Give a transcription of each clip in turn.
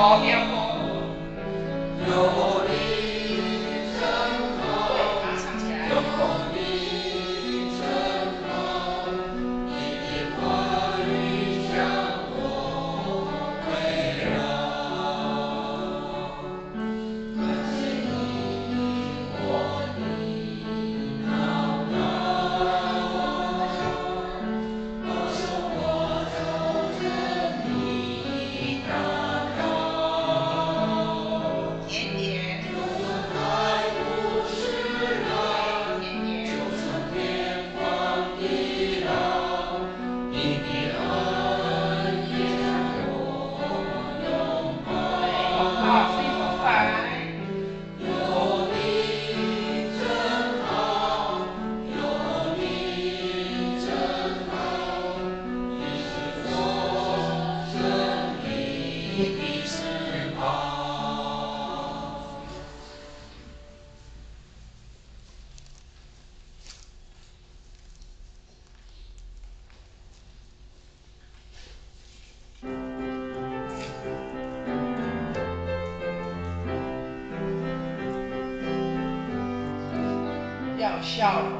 Oh, wir 要。笑了。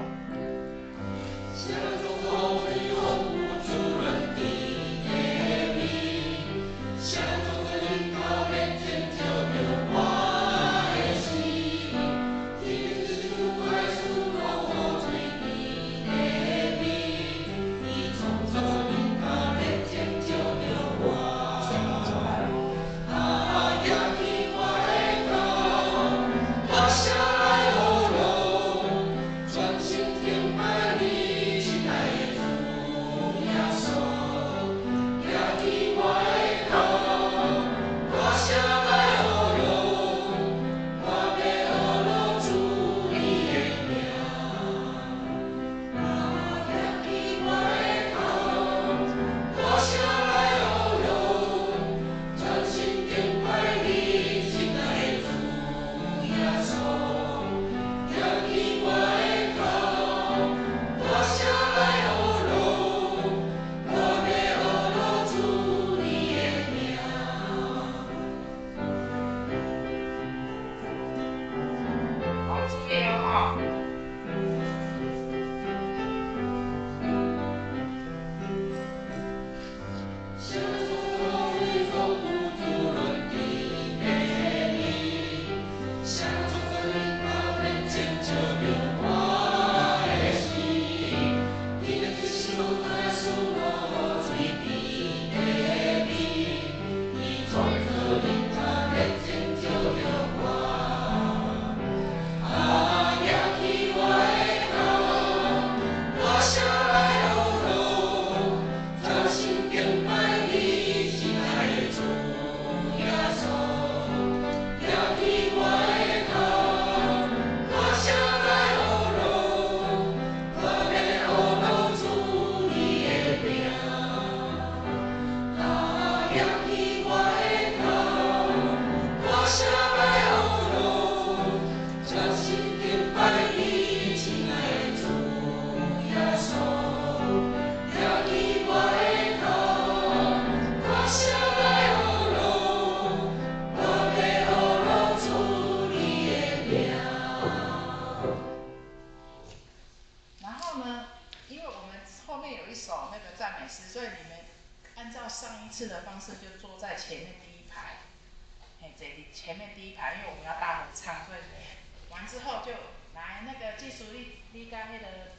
按照上一次的方式，就坐在前面第一排，哎，这里前面第一排，因为我们要大合唱，所以完之后就来那个技术力，你跟那个。